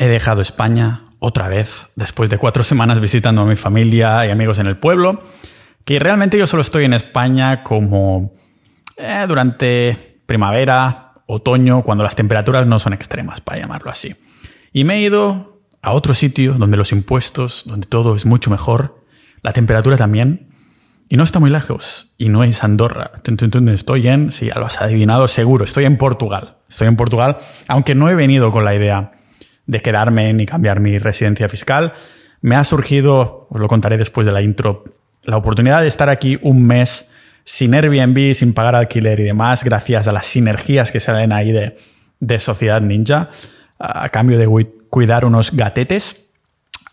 He dejado España otra vez, después de cuatro semanas visitando a mi familia y amigos en el pueblo, que realmente yo solo estoy en España como eh, durante primavera, otoño, cuando las temperaturas no son extremas, para llamarlo así. Y me he ido a otro sitio donde los impuestos, donde todo es mucho mejor, la temperatura también, y no está muy lejos, y no es Andorra. Estoy en, sí, ya lo has adivinado seguro, estoy en Portugal. Estoy en Portugal, aunque no he venido con la idea de quedarme ni cambiar mi residencia fiscal, me ha surgido, os lo contaré después de la intro, la oportunidad de estar aquí un mes sin Airbnb, sin pagar alquiler y demás, gracias a las sinergias que salen ahí de, de Sociedad Ninja, a cambio de cuidar unos gatetes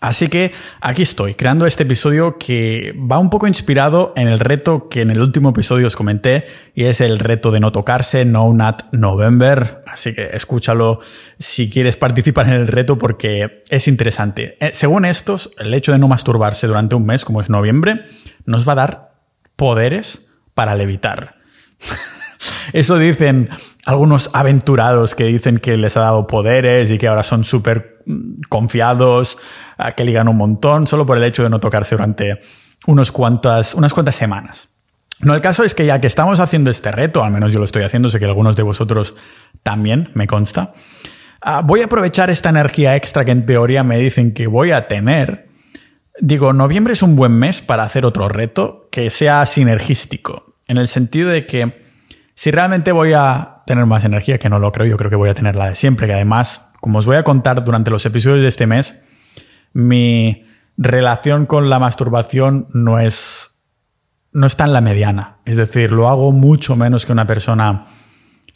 Así que aquí estoy, creando este episodio que va un poco inspirado en el reto que en el último episodio os comenté, y es el reto de no tocarse, No Nut November. Así que escúchalo si quieres participar en el reto porque es interesante. Eh, según estos, el hecho de no masturbarse durante un mes, como es noviembre, nos va a dar poderes para levitar. Eso dicen algunos aventurados que dicen que les ha dado poderes y que ahora son súper mm, confiados que ligan un montón solo por el hecho de no tocarse durante unos cuantas, unas cuantas semanas. No, el caso es que ya que estamos haciendo este reto, al menos yo lo estoy haciendo, sé que algunos de vosotros también, me consta, ah, voy a aprovechar esta energía extra que en teoría me dicen que voy a tener. Digo, noviembre es un buen mes para hacer otro reto que sea sinergístico, en el sentido de que si realmente voy a tener más energía, que no lo creo, yo creo que voy a tener la de siempre, que además, como os voy a contar durante los episodios de este mes, mi relación con la masturbación no es, no está en la mediana. Es decir, lo hago mucho menos que una persona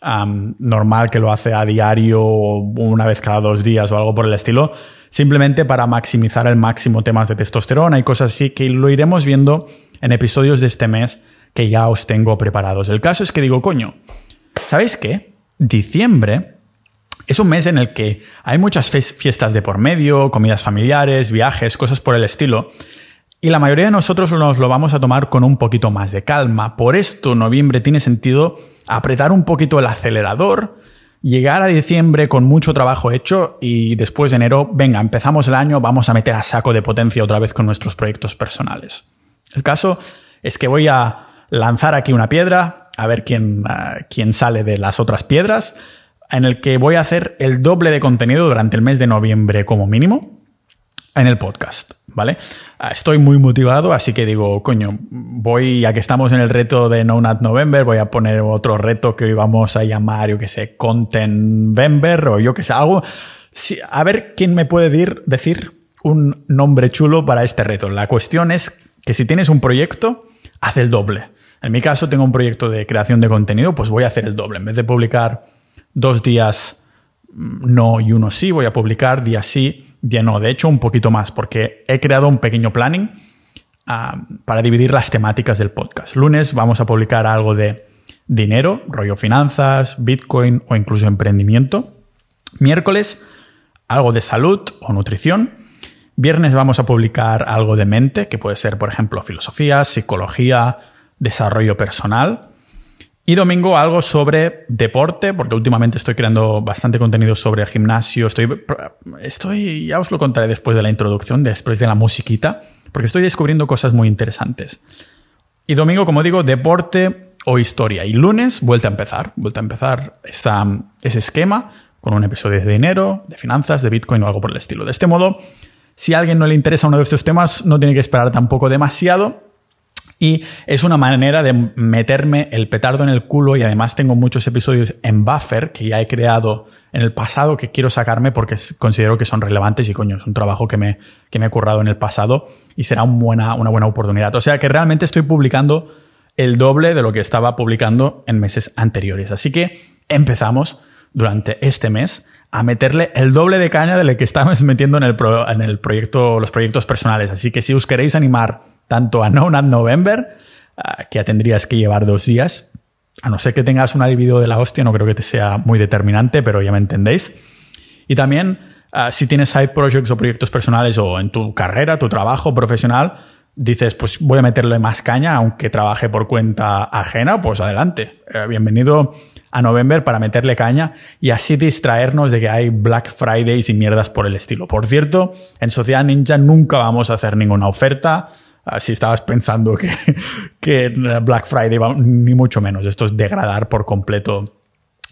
normal que lo hace a diario o una vez cada dos días o algo por el estilo, simplemente para maximizar el máximo temas de testosterona y cosas así que lo iremos viendo en episodios de este mes que ya os tengo preparados. El caso es que digo, coño, ¿sabéis qué? Diciembre es un mes en el que hay muchas fiestas de por medio, comidas familiares, viajes, cosas por el estilo. Y la mayoría de nosotros nos lo vamos a tomar con un poquito más de calma. Por esto, noviembre tiene sentido apretar un poquito el acelerador, llegar a diciembre con mucho trabajo hecho y después de enero, venga, empezamos el año, vamos a meter a saco de potencia otra vez con nuestros proyectos personales. El caso es que voy a lanzar aquí una piedra, a ver quién, ah, quién sale de las otras piedras en el que voy a hacer el doble de contenido durante el mes de noviembre como mínimo en el podcast, ¿vale? Ah, estoy muy motivado, así que digo, coño, voy, ya que estamos en el reto de No Nut November, voy a poner otro reto que hoy vamos a llamar, yo que sé, Content November o yo que sé, algo. a ver quién me puede decir un nombre chulo para este reto. La cuestión es que si tienes un proyecto, haz el doble. En mi caso tengo un proyecto de creación de contenido, pues voy a hacer el doble. En vez de publicar dos días mm, no y uno sí, voy a publicar día sí, día no. De hecho, un poquito más, porque he creado un pequeño planning ah, para dividir las temáticas del podcast. Lunes vamos a publicar algo de dinero, rollo finanzas, Bitcoin o incluso emprendimiento. Miércoles, algo de salud o nutrición. Viernes vamos a publicar algo de mente, que puede ser, por ejemplo, filosofía, psicología, desarrollo personal. Y domingo algo sobre deporte, porque últimamente estoy creando bastante contenido sobre gimnasio. Estoy, estoy, ya os lo contaré después de la introducción, después de la musiquita, porque estoy descubriendo cosas muy interesantes. Y domingo, como digo, deporte o historia. Y lunes, vuelta a empezar, vuelta a empezar esta, ese esquema con un episodio de dinero, de finanzas, de Bitcoin o algo por el estilo. De este modo, si a alguien no le interesa uno de estos temas, no tiene que esperar tampoco demasiado y es una manera de meterme el petardo en el culo y además tengo muchos episodios en buffer que ya he creado en el pasado que quiero sacarme porque considero que son relevantes y coño, es un trabajo que me, que me he currado en el pasado y será una buena, una buena oportunidad. O sea que realmente estoy publicando el doble de lo que estaba publicando en meses anteriores. Así que empezamos durante este mes a meterle el doble de caña de lo que estamos metiendo en el, en el proyecto, los proyectos personales. Así que si os queréis animar tanto a No Nut November, ah, que ya tendrías que llevar dos días, a no ser que tengas un video de la hostia, no creo que te sea muy determinante, pero ya me entendéis. Y también, ah, si tienes side projects o proyectos personales o en tu carrera, tu trabajo profesional, dices, pues voy a meterle más caña, aunque trabaje por cuenta ajena, pues adelante. Eh, bienvenido a November para meterle caña y así distraernos de que hay Black Fridays y mierdas por el estilo. Por cierto, en Sociedad Ninja nunca vamos a hacer ninguna oferta. Si estabas pensando que, que Black Friday va, ni mucho menos. Esto es degradar por completo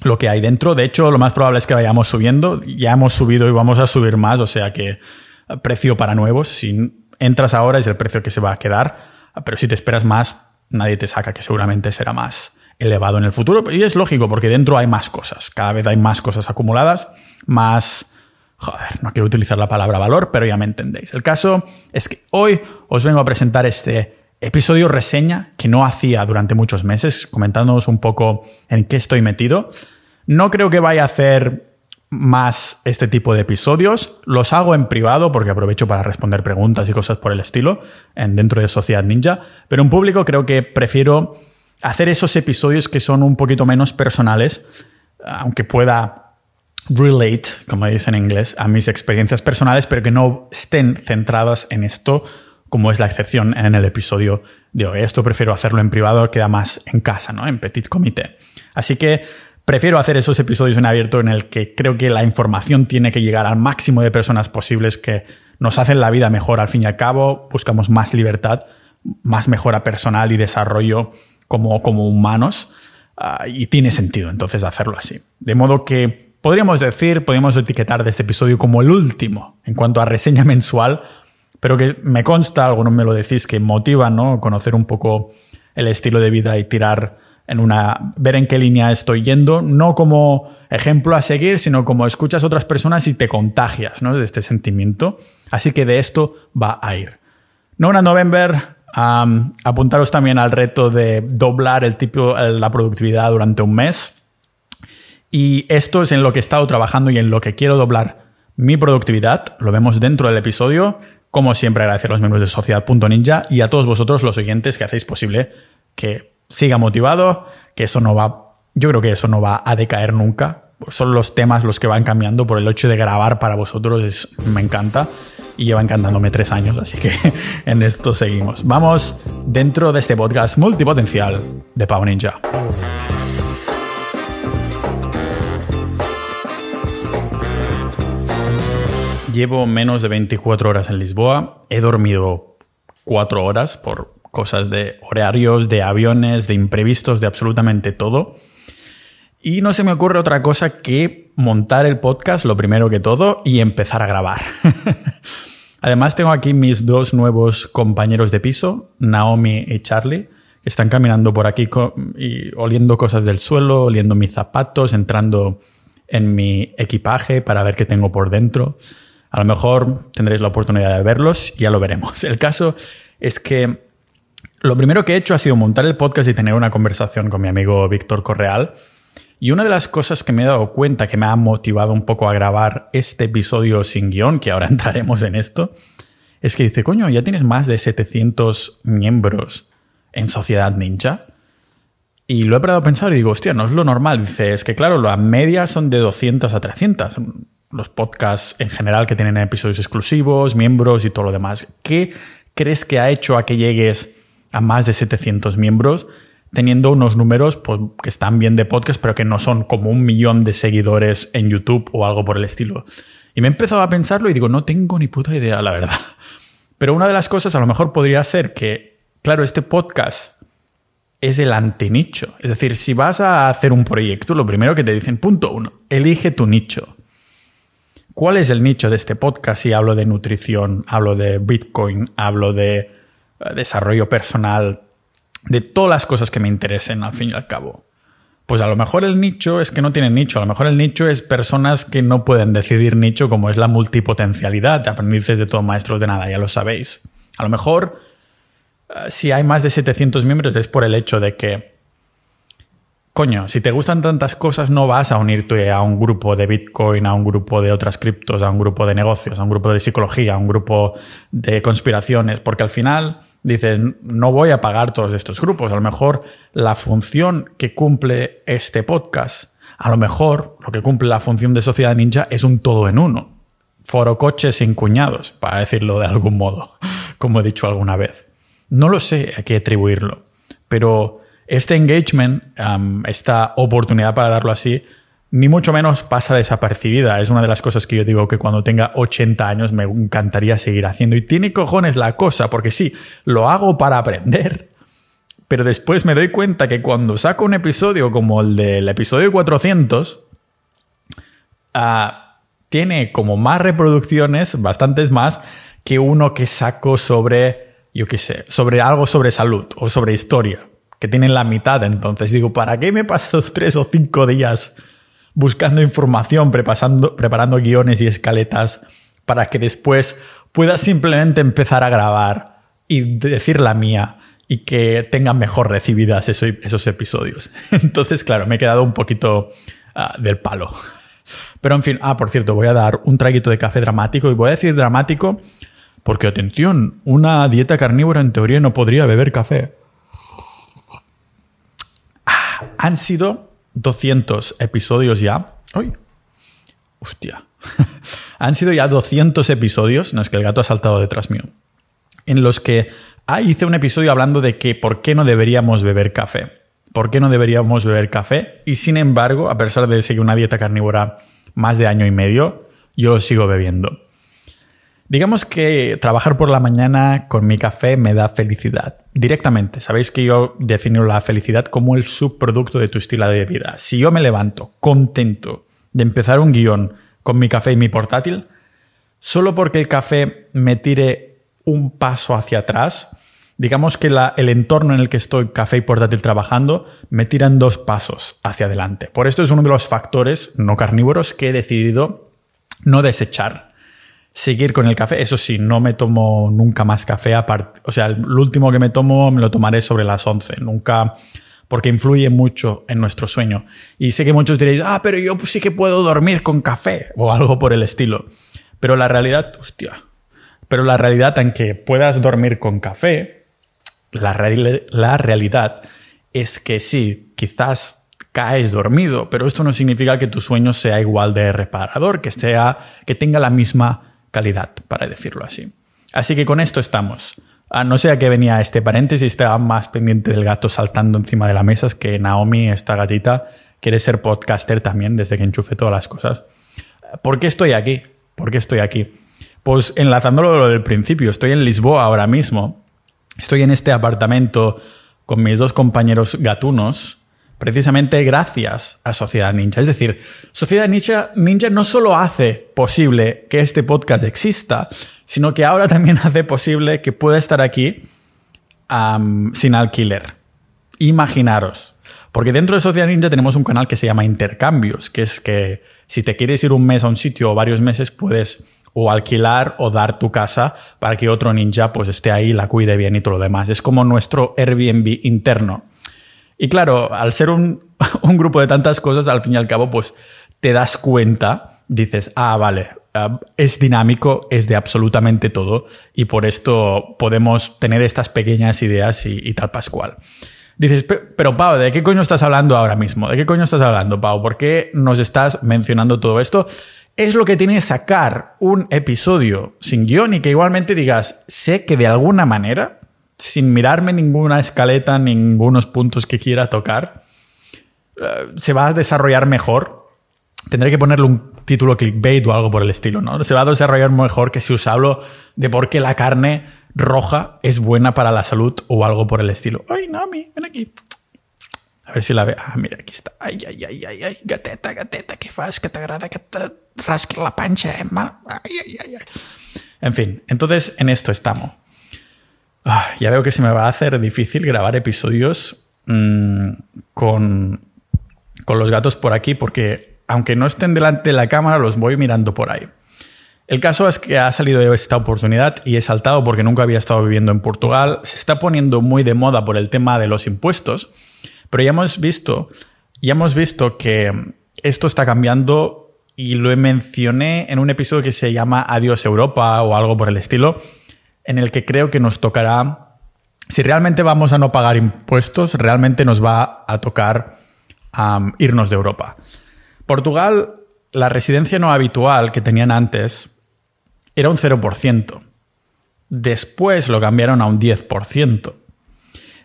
lo que hay dentro. De hecho, lo más probable es que vayamos subiendo. Ya hemos subido y vamos a subir más, o sea que precio para nuevos. Si entras ahora es el precio que se va a quedar, pero si te esperas más, nadie te saca, que seguramente será más elevado en el futuro. Y es lógico, porque dentro hay más cosas. Cada vez hay más cosas acumuladas, más... Joder, no quiero utilizar la palabra valor, pero ya me entendéis. El caso es que hoy os vengo a presentar este episodio reseña que no hacía durante muchos meses, comentándoos un poco en qué estoy metido. No creo que vaya a hacer más este tipo de episodios. Los hago en privado porque aprovecho para responder preguntas y cosas por el estilo en, dentro de Sociedad Ninja, pero en público creo que prefiero hacer esos episodios que son un poquito menos personales, aunque pueda relate, como dicen en inglés, a mis experiencias personales, pero que no estén centradas en esto, como es la excepción en el episodio de hoy. Esto prefiero hacerlo en privado, queda más en casa, ¿no? En petit comité. Así que prefiero hacer esos episodios en abierto en el que creo que la información tiene que llegar al máximo de personas posibles que nos hacen la vida mejor al fin y al cabo, buscamos más libertad, más mejora personal y desarrollo como, como humanos uh, y tiene sentido entonces hacerlo así. De modo que podríamos decir, podríamos etiquetar de este episodio como el último en cuanto a reseña mensual, pero que me consta, algunos me lo decís, que motiva, ¿no? Conocer un poco el estilo de vida y tirar en una, ver en qué línea estoy yendo, no como ejemplo a seguir, sino como escuchas a otras personas y te contagias, ¿no? De este sentimiento. Así que de esto va a ir. No una November, apuntaros también al reto de doblar el tipo, la productividad durante un mes. Y esto es en lo que he estado trabajando y en lo que quiero doblar mi productividad. Lo vemos dentro del episodio. Como siempre, agradecer a los miembros de Sociedad.ninja y a todos vosotros, los oyentes, que hacéis posible que siga motivado, que eso no va, yo creo que eso no va a decaer nunca. Son los temas los que van cambiando por el hecho de grabar para vosotros, me encanta y lleva encantándome tres años, así que en esto seguimos. Vamos dentro de este podcast multipotencial de Pau Ninja. Llevo menos de 24 horas en Lisboa. He dormido 4 horas por cosas de horarios, de aviones, de imprevistos, de absolutamente todo. Y no se me ocurre otra cosa que montar el podcast lo primero que todo y empezar a grabar. Además tengo aquí mis dos nuevos compañeros de piso, Naomi y Charlie, que están caminando por aquí y oliendo cosas del suelo, oliendo mis zapatos, entrando en mi equipaje para ver qué tengo por dentro. A lo mejor tendréis la oportunidad de verlos ya lo veremos. El caso es que lo primero que he hecho ha sido montar el podcast y tener una conversación con mi amigo Víctor Correal y una de las cosas que me he dado cuenta que me ha motivado un poco a grabar este episodio sin guion, que ahora entraremos en esto, es que dice, coño, ya tienes más de 700 miembros en Sociedad Ninja. Y lo he parado a pensar y digo, hostia, no es lo normal. Dice, es que claro, las medias son de 200 a 300. Los podcasts en general que tienen episodios exclusivos, miembros y todo lo demás. ¿Qué crees que ha hecho a que llegues a más de 700 miembros? teniendo unos números pues, que están bien de podcast, pero que no son como un millón de seguidores en YouTube o algo por el estilo. Y me he empezado a pensarlo y digo, no tengo ni puta idea, la verdad. Pero una de las cosas a lo mejor podría ser que, claro, este podcast es el antinicho. Es decir, si vas a hacer un proyecto, lo primero que te dicen, punto uno, elige tu nicho. ¿Cuál es el nicho de este podcast? Si hablo de nutrición, hablo de Bitcoin, hablo de eh, desarrollo personal, de todas las cosas que me interesen al fin y al cabo. Pues a lo mejor el nicho es que no tienen nicho, a lo mejor el nicho es personas que no pueden decidir nicho como es la multipotencialidad, aprendices de todos maestros de nada, ya lo sabéis. A lo mejor eh, si hay más de 700 miembros es por el hecho de que, coño, si te gustan tantas cosas no vas a unirte a un grupo de Bitcoin, a un grupo de otras criptos, a un grupo de negocios, a un grupo de psicología, a un grupo de conspiraciones, porque al final dices, no voy a pagar todos estos grupos. A lo mejor la función que cumple este podcast, a lo mejor lo que cumple la función de Sociedad Ninja es un todo en uno. Foro coches sin cuñados, para decirlo de algún modo, como he dicho alguna vez. No lo sé a qué atribuirlo, pero Este engagement, esta oportunidad para darlo así, ni mucho menos pasa desapercibida. Es una de las cosas que yo digo que cuando tenga 80 años me encantaría seguir haciendo. Y tiene cojones la cosa, porque sí, lo hago para aprender. Pero después me doy cuenta que cuando saco un episodio como el del episodio 400, ah, tiene como más reproducciones, bastantes más, que uno que saco sobre, yo qué sé, sobre algo sobre salud o sobre historia, que tienen la mitad. Entonces digo, ¿para qué me he pasado tres o cinco días buscando información, preparando, preparando guiones y escaletas para que después pueda simplemente empezar a grabar y decir la mía y que tengan mejor recibidas esos, episodios? Entonces, claro, me he quedado un poquito ah, del palo. Pero en fin, ah, por cierto, voy a dar un traguito de café dramático y voy a decir dramático porque, atención, una dieta carnívora en teoría no podría beber café. Han sido 200 episodios ya. ¡Ay! Hostia. han sido ya 200 episodios, no es que el gato ha saltado detrás mío, en los que ah, hice un episodio hablando de que por qué no deberíamos beber café. ¿Por qué no deberíamos beber café? Y sin embargo, a pesar de seguir una dieta carnívora más de año y medio, yo lo sigo bebiendo. Digamos que trabajar por la mañana con mi café me da felicidad. Directamente. Sabéis que yo defino la felicidad como el subproducto de tu estilo de vida. Si yo me levanto contento de empezar un guion con mi café y mi portátil, solo porque el café me tire un paso hacia atrás, digamos que el entorno en el que estoy, café y portátil trabajando, me tiran dos pasos hacia adelante. Por esto es uno de los factores no carnívoros que he decidido no desechar seguir con el café. Eso sí, no me tomo nunca más café. O sea, el último que me tomo me lo tomaré sobre las 11. Nunca, porque influye mucho en nuestro sueño. Y sé que muchos diréis, ah, pero yo sí que puedo dormir con café o algo por el estilo. Pero la realidad, hostia. Pero la realidad, aunque puedas dormir con café, la, la realidad es que sí, quizás caes dormido, pero esto no significa que tu sueño sea igual de reparador, que sea, que tenga la misma calidad, para decirlo así. Así que con esto estamos. Ah, no sé a qué venía este paréntesis, estaba más pendiente del gato saltando encima de la mesa, es que Naomi, esta gatita, quiere ser podcaster también desde que enchufe todas las cosas. ¿Por qué estoy aquí? ¿Por qué estoy aquí? Pues enlazándolo lo del principio, estoy en Lisboa ahora mismo, estoy en este apartamento con mis dos compañeros gatunos, precisamente gracias a Sociedad Ninja. Es decir, Sociedad Ninja, Ninja no solo hace posible que este podcast exista, sino que ahora también hace posible que pueda estar aquí sin alquiler. Imaginaros. Porque dentro de Sociedad Ninja tenemos un canal que se llama Intercambios, que es que si te quieres ir un mes a un sitio o varios meses, puedes o alquilar o dar tu casa para que otro ninja pues esté ahí, la cuide bien y todo lo demás. Es como nuestro Airbnb interno. Y claro, al ser un, grupo de tantas cosas, al fin y al cabo, pues te das cuenta, dices, ah, vale, ah, es dinámico, es de absolutamente todo, y por esto podemos tener estas pequeñas ideas y, tal pascual. Dices, pero Pau, ¿de qué coño estás hablando ahora mismo? ¿De qué coño estás hablando, Pau? ¿Por qué nos estás mencionando todo esto? Es lo que tiene sacar un episodio sin guion y que igualmente digas, sé que de alguna manera sin mirarme ninguna escaleta, ningunos puntos que quiera tocar, eh, se va a desarrollar mejor. Tendré que ponerle un título clickbait o algo por el estilo, ¿no? Se va a desarrollar mejor que si os hablo de por qué la carne roja es buena para la salud o algo por el estilo. Ay, Nami, ven aquí. A ver si la ve. Ah, mira, aquí está. Ay, ay, ay, ay, ay, gateta, gateta, ¿qué fas? Que te agrada que te rasque la pancha, eh? Ay, ay, ay, ay. En fin, entonces en esto estamos. Ah, ya veo que se me va a hacer difícil grabar episodios mm, con, con los gatos por aquí porque aunque no estén delante de la cámara, los voy mirando por ahí. El caso es que ha salido esta oportunidad y he saltado porque nunca había estado viviendo en Portugal. Se está poniendo muy de moda por el tema de los impuestos, pero ya hemos visto, ya hemos visto que esto está cambiando y lo mencioné en un episodio que se llama Adiós Europa o algo por el estilo, en el que creo que nos tocará, si realmente vamos a no pagar impuestos, realmente nos va a tocar irnos de Europa. Portugal, la residencia no habitual que tenían antes era un 0%. Después lo cambiaron a un 10%.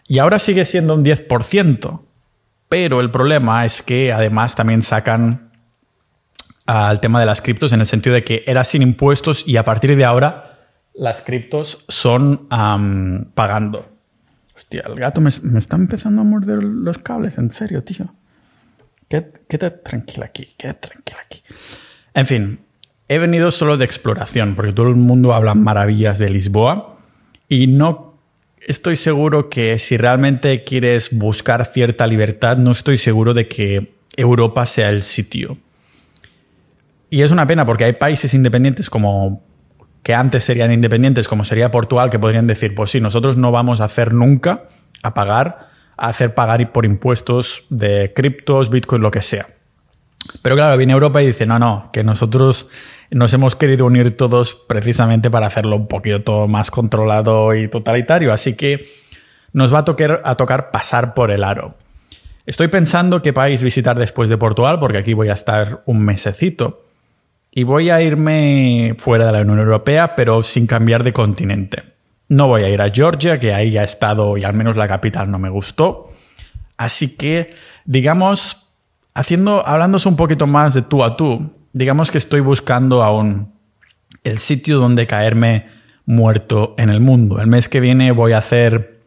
Y ahora sigue siendo un 10%. Pero el problema es que además también sacan al tema de las criptos en el sentido de que era sin impuestos y a partir de ahora las criptos son pagando. Hostia, el gato me, está empezando a morder los cables, en serio, tío. Quédate tranquila aquí, quédate tranquila aquí. En fin, he venido solo de exploración, porque todo el mundo habla maravillas de Lisboa y no estoy seguro que si realmente quieres buscar cierta libertad, no estoy seguro de que Europa sea el sitio. Y es una pena porque hay países independientes como que antes serían independientes, como sería Portugal, que podrían decir, pues sí, nosotros no vamos a hacer nunca a pagar, a hacer pagar por impuestos de criptos, bitcoin, lo que sea. Pero claro, viene Europa y dice, no, no, que nosotros nos hemos querido unir todos precisamente para hacerlo un poquito todo más controlado y totalitario, así que nos va a tocar, a tocar pasar por el aro. Estoy pensando qué país visitar después de Portugal, porque aquí voy a estar un mesecito. Y voy a irme fuera de la Unión Europea, pero sin cambiar de continente. No voy a ir a Georgia, que ahí ya he estado y al menos la capital no me gustó. Así que, digamos, haciendo, hablándose un poquito más de tú a tú, digamos que estoy buscando aún el sitio donde caerme muerto en el mundo. El mes que viene voy a hacer...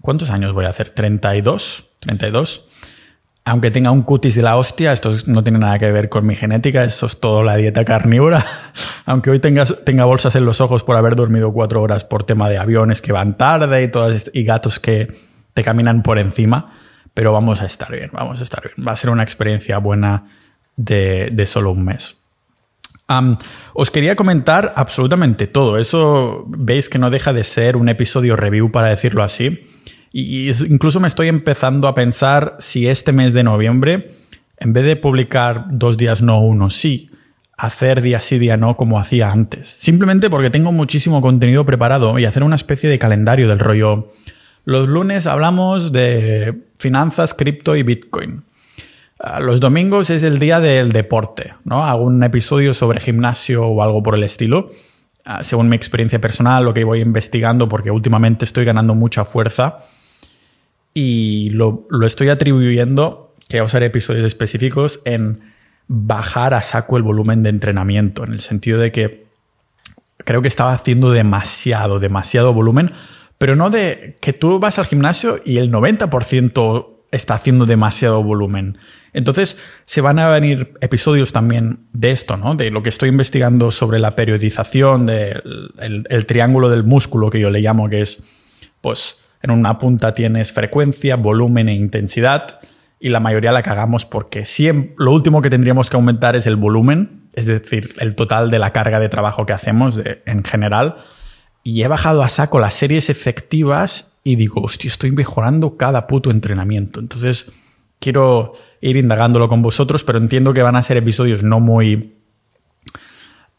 ¿Cuántos años voy a hacer? ¿32? ¿32? Aunque tenga un cutis de la hostia, esto no tiene nada que ver con mi genética, eso es todo la dieta carnívora. aunque hoy tenga bolsas en los ojos por haber dormido cuatro horas por tema de aviones que van tarde y, y gatos que te caminan por encima, pero vamos a estar bien, vamos a estar bien. Va a ser una experiencia buena de, solo un mes. os quería comentar absolutamente todo. Eso veis que no deja de ser un episodio review, para decirlo así. Y incluso me estoy empezando a pensar si este mes de noviembre, en vez de publicar dos días no, uno sí, hacer día sí, día no como hacía antes. Simplemente porque tengo muchísimo contenido preparado y hacer una especie de calendario del rollo. Los lunes hablamos de finanzas, cripto y Bitcoin. Ah, los domingos es el día del deporte, ¿no? Hago un episodio sobre gimnasio o algo por el estilo. Ah, según mi experiencia personal, lo que voy investigando, porque últimamente estoy ganando mucha fuerza y lo, estoy atribuyendo, que a ser episodios específicos, en bajar a saco el volumen de entrenamiento, en el sentido de que creo que estaba haciendo demasiado, demasiado volumen, pero no de que tú vas al gimnasio y el 90% está haciendo demasiado volumen. Entonces se van a venir episodios también de esto, ¿no? De lo que estoy investigando sobre la periodización, del el triángulo del músculo que yo le llamo, que es, pues, en una punta tienes frecuencia, volumen e intensidad y la mayoría la cagamos porque siempre, lo último que tendríamos que aumentar es el volumen, es decir, el total de la carga de trabajo que hacemos en general. Y he bajado a saco las series efectivas y digo, hostia, estoy mejorando cada puto entrenamiento. Entonces, quiero ir indagándolo con vosotros, pero entiendo que van a ser episodios no muy...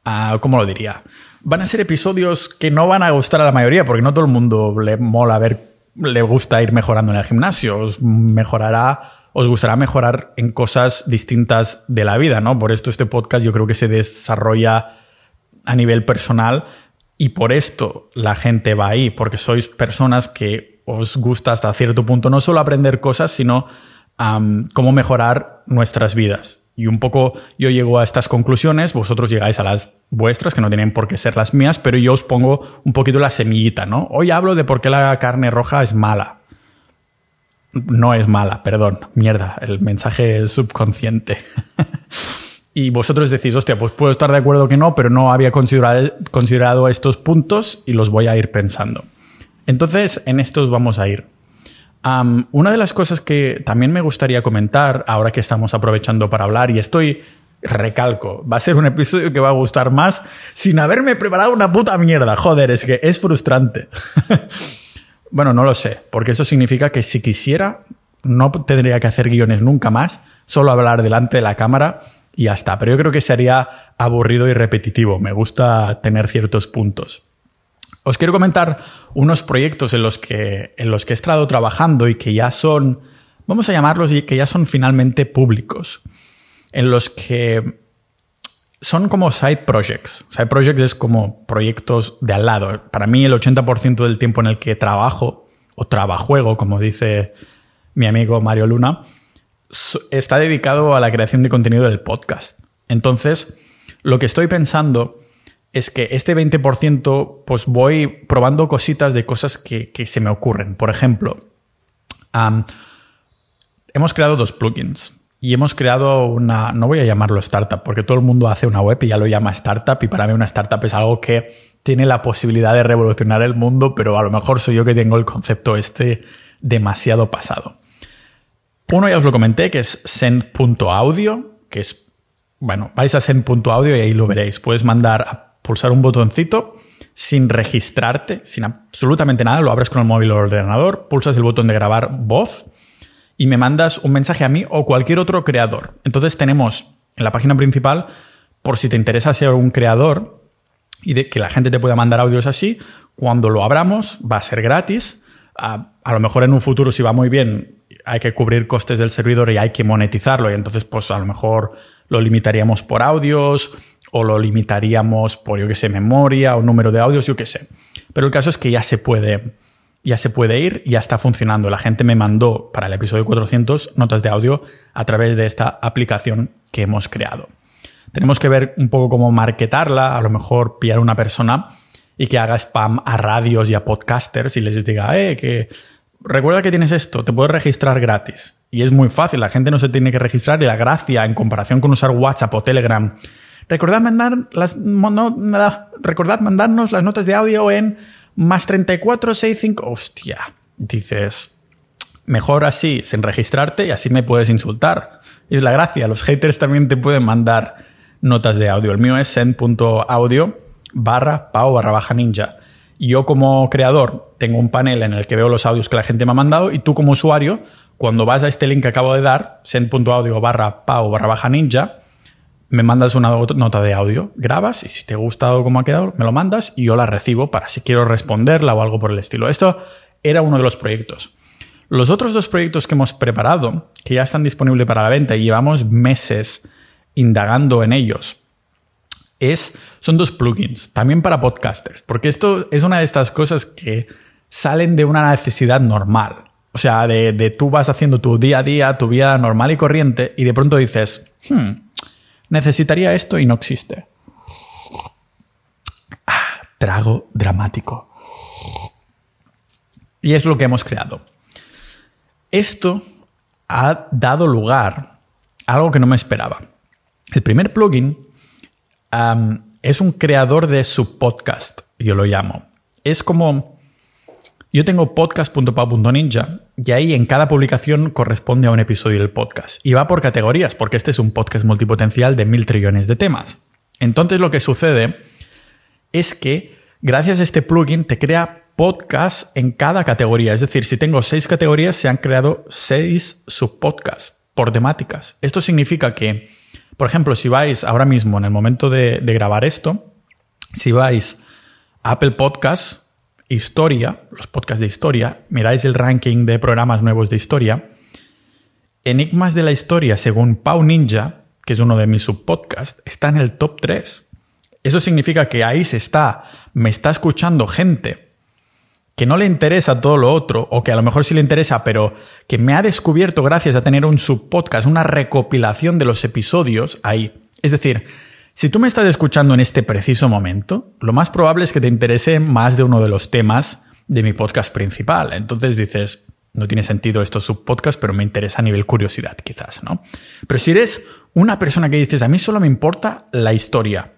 Uh, ¿Cómo lo diría? Van a ser episodios que no van a gustar a la mayoría, porque no todo el mundo le mola ver le gusta ir mejorando en el gimnasio, os mejorará, os gustará mejorar en cosas distintas de la vida, ¿no? Por esto este podcast yo creo que se desarrolla a nivel personal y por esto la gente va ahí, porque sois personas que os gusta hasta cierto punto no solo aprender cosas, sino cómo mejorar nuestras vidas. Y un poco yo llego a estas conclusiones, vosotros llegáis a las vuestras, que no tienen por qué ser las mías, pero yo os pongo un poquito la semillita, ¿no? Hoy hablo de por qué la carne roja es mala. No es mala, perdón. Mierda, el mensaje es subconsciente. y vosotros decís, hostia, pues puedo estar de acuerdo que no, pero no había considerado, considerado estos puntos y los voy a ir pensando. Entonces, en estos vamos a ir una de las cosas que también me gustaría comentar, ahora que estamos aprovechando para hablar, y estoy recalco, va a ser un episodio que va a gustar más sin haberme preparado una puta mierda. Joder, es que es frustrante. bueno, no lo sé, porque eso significa que si quisiera, no tendría que hacer guiones nunca más, solo hablar delante de la cámara y ya está. Pero yo creo que sería aburrido y repetitivo. Me gusta tener ciertos puntos. Os quiero comentar unos proyectos en los que, en los que he estado trabajando y que ya son, vamos a llamarlos, y que ya son finalmente públicos. En los que son como side projects. Side projects es como proyectos de al lado. Para mí el 80% del tiempo en el que trabajo o trabajuego, como dice mi amigo Mario Luna, está dedicado a la creación de contenido del podcast. Entonces, lo que estoy pensando es que este 20% pues voy probando cositas de cosas que, se me ocurren. Por ejemplo, hemos creado dos plugins y hemos creado una, no voy a llamarlo startup, porque todo el mundo hace una web y ya lo llama startup y para mí una startup es algo que tiene la posibilidad de revolucionar el mundo, pero a lo mejor soy yo que tengo el concepto este demasiado pasado. Uno ya os lo comenté, que es send.audio, que es, bueno, vais a send.audio y ahí lo veréis. Puedes mandar a pulsar un botoncito sin registrarte, sin absolutamente nada, lo abres con el móvil o el ordenador, pulsas el botón de grabar voz y me mandas un mensaje a mí o cualquier otro creador. Entonces tenemos en la página principal, por si te interesa ser un creador y de que la gente te pueda mandar audios así, cuando lo abramos va a ser gratis. A, a lo mejor en un futuro, si va muy bien, hay que cubrir costes del servidor y hay que monetizarlo y entonces pues a lo mejor lo limitaríamos por audios o lo limitaríamos por, yo qué sé, memoria o número de audios, yo qué sé. Pero el caso es que ya se puede, ya se puede ir, ya está funcionando. La gente me mandó para el episodio 400 notas de audio a través de esta aplicación que hemos creado. Tenemos que ver un poco cómo marketarla, a lo mejor pillar una persona y que haga spam a radios y a podcasters y les diga, eh, que recuerda que tienes esto, te puedes registrar gratis. Y es muy fácil, la gente no se tiene que registrar y la gracia en comparación con usar WhatsApp o Telegram. Recordad, mandar las, recordad mandarnos las notas de audio en más 3465. Hostia, dices, mejor así, sin registrarte y así me puedes insultar. Es la gracia, los haters también te pueden mandar notas de audio. El mío es send.audio barra pao barra baja ninja yo como creador tengo un panel en el que veo los audios que la gente me ha mandado y tú como usuario, cuando vas a este link que acabo de dar, send.audio barra pau barra baja ninja, me mandas una nota de audio, grabas y si te ha gustado cómo ha quedado, me lo mandas y yo la recibo para si quiero responderla o algo por el estilo. Esto era uno de los proyectos. Los otros dos proyectos que hemos preparado, que ya están disponibles para la venta y llevamos meses indagando en ellos, es, son dos plugins, también para podcasters, porque esto es una de estas cosas que salen de una necesidad normal. O sea, de, de tú vas haciendo tu día a día, tu vida normal y corriente, y de pronto dices, hmm, necesitaría esto y no existe. Ah, trago dramático. Y es lo que hemos creado. Esto ha dado lugar a algo que no me esperaba. El primer plugin es un creador de su podcast, yo lo llamo. Es como... Yo tengo podcast.pau.ninja y ahí en cada publicación corresponde a un episodio del podcast. Y va por categorías, porque este es un podcast multipotencial de mil trillones de temas. Entonces lo que sucede es que gracias a este plugin te crea podcast en cada categoría. Es decir, si tengo seis categorías, se han creado seis subpodcasts por temáticas. Esto significa que por ejemplo, si vais ahora mismo, en el momento de, grabar esto, si vais a Apple Podcast, Historia, los podcasts de historia, miráis el ranking de programas nuevos de historia, Enigmas de la Historia, según Pau Ninja, que es uno de mis subpodcasts, está en el top 3. Eso significa que ahí se está, me está escuchando gente que no le interesa todo lo otro, o que a lo mejor sí le interesa, pero que me ha descubierto gracias a tener un subpodcast, una recopilación de los episodios ahí. Es decir, si tú me estás escuchando en este preciso momento, lo más probable es que te interese más de uno de los temas de mi podcast principal. Entonces dices, no tiene sentido estos subpodcasts, pero me interesa a nivel curiosidad, quizás, ¿no? Pero si eres una persona que dices, a mí solo me importa la historia,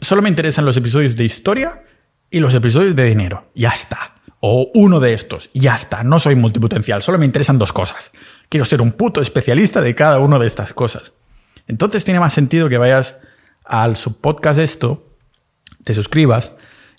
solo me interesan los episodios de historia, y los episodios de dinero. Ya está. O uno de estos. Ya está. No soy multipotencial. Solo me interesan dos cosas. Quiero ser un puto especialista de cada una de estas cosas. Entonces tiene más sentido que vayas al subpodcast esto, te suscribas